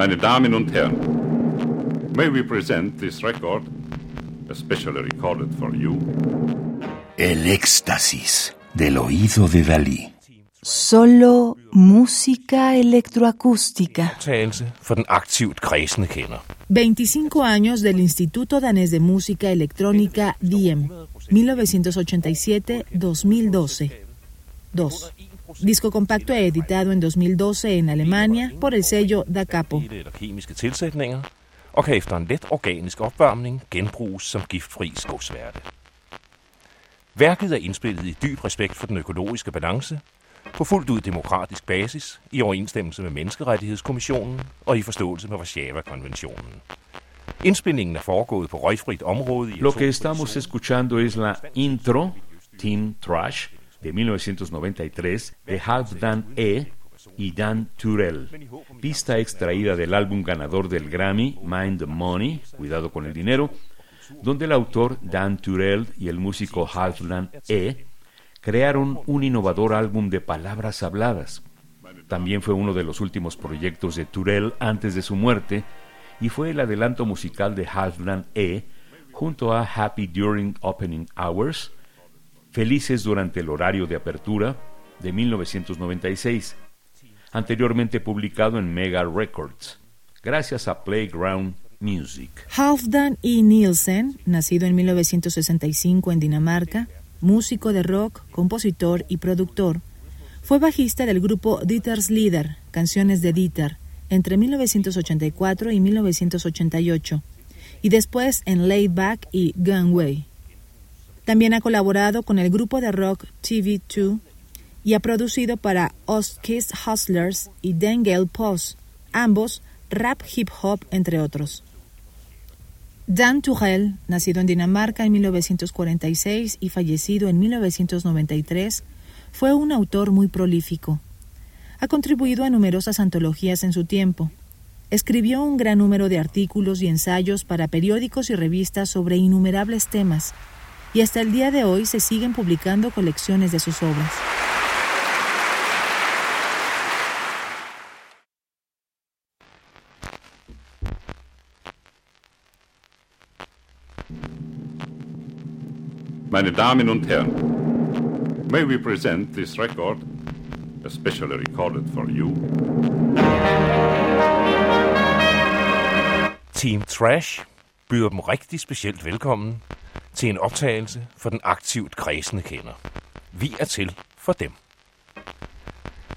Meine Damen und Herren, may we present this record, especially recorded for you. El éxtasis del oído de Dalí. Solo música electroacústica. optagelse for den aktivt kredsende kender. 25 años del Instituto Danés de Música Electrónica DIEM, 1987-2012. 2. Disco compacto editado en 2012 en Alemania por el sello Da Capo. Og kan efter en let organisk opvarmning genbruges som giftfri skovsværte. Værket er indspillet i dyb respekt for den økologiske balance, på fuldt ud demokratisk basis, i overensstemmelse med Menneskerettighedskommissionen og i forståelse med Warszawa-konventionen. Indspilningen er foregået på røgfrit område i Lo que estamos escuchando es la intro, Team Trash, de 1993, de Halfdan E. y Dan Turell, pista extraída del álbum ganador del Grammy, Mind the Money, Cuidado con el Dinero, donde el autor Dan Turell y el músico Halfdan E. crearon un innovador álbum de palabras habladas. También fue uno de los últimos proyectos de Turell antes de su muerte y fue el adelanto musical de Halfdan E. junto a Happy During Opening Hours, Felices durante el horario de apertura de 1996, anteriormente publicado en Mega Records, gracias a Playground Music. Halfdan E. Nielsen, nacido en 1965 en Dinamarca, músico de rock, compositor y productor, fue bajista del grupo Dieter's Lieder, Canciones de Dieter, entre 1984 y 1988, y después en Laid Back y Gunway. También ha colaborado con el grupo de rock TV2 y ha producido para Ostkiss Hustlers y Dengale Pose, ambos rap hip hop entre otros. Dan Turell, nacido en Dinamarca en 1946 y fallecido en 1993, fue un autor muy prolífico. Ha contribuido a numerosas antologías en su tiempo. Escribió un gran número de artículos y ensayos para periódicos y revistas sobre innumerables temas, y hasta el día de hoy se siguen publicando colecciones de sus obras. Meine Damen und Herren, may we present this record, especially recorded for you. Team Trash byder dem rigtig specielt velkommen til en optagelse for den aktivt kredsende kender. Vi er til for dem.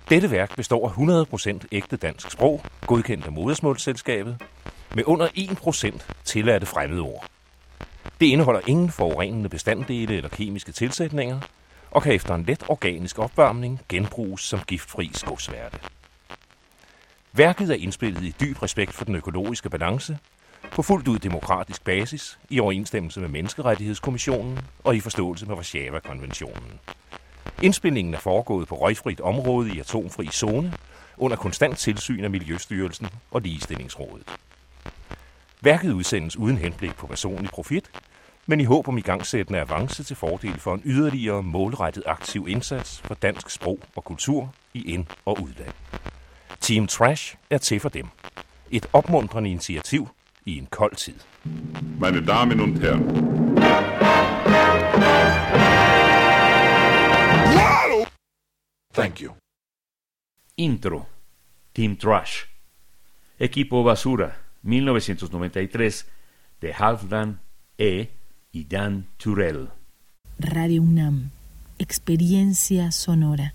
Dette værk består af 100% ægte dansk sprog, godkendt af modersmålsselskabet, med under 1% tilladte fremmedord. Det indeholder ingen forurenende bestanddele eller kemiske tilsætninger, og kan efter en let organisk opvarmning genbruges som giftfri skovsværte. Værket er indspillet i dyb respekt for den økologiske balance, på fuldt ud demokratisk basis, i overensstemmelse med Menneskerettighedskommissionen og i forståelse med Warszawa-konventionen. Indspillingen er foregået på røgfrit område i atomfri zone, under konstant tilsyn af Miljøstyrelsen og Ligestillingsrådet. Værket udsendes uden henblik på personlig profit, men i håb om igangsættende avance til fordel for en yderligere målrettet aktiv indsats for dansk sprog og kultur i ind- og udland. Team Trash er til for dem. Et opmuntrende initiativ i en kold tid. Meine Damen und Herren, Thank you. Intro, Team Trash. Equipo Basura, 1993, de Halfdan E. y Dan Turell. Radio UNAM, experiencia sonora.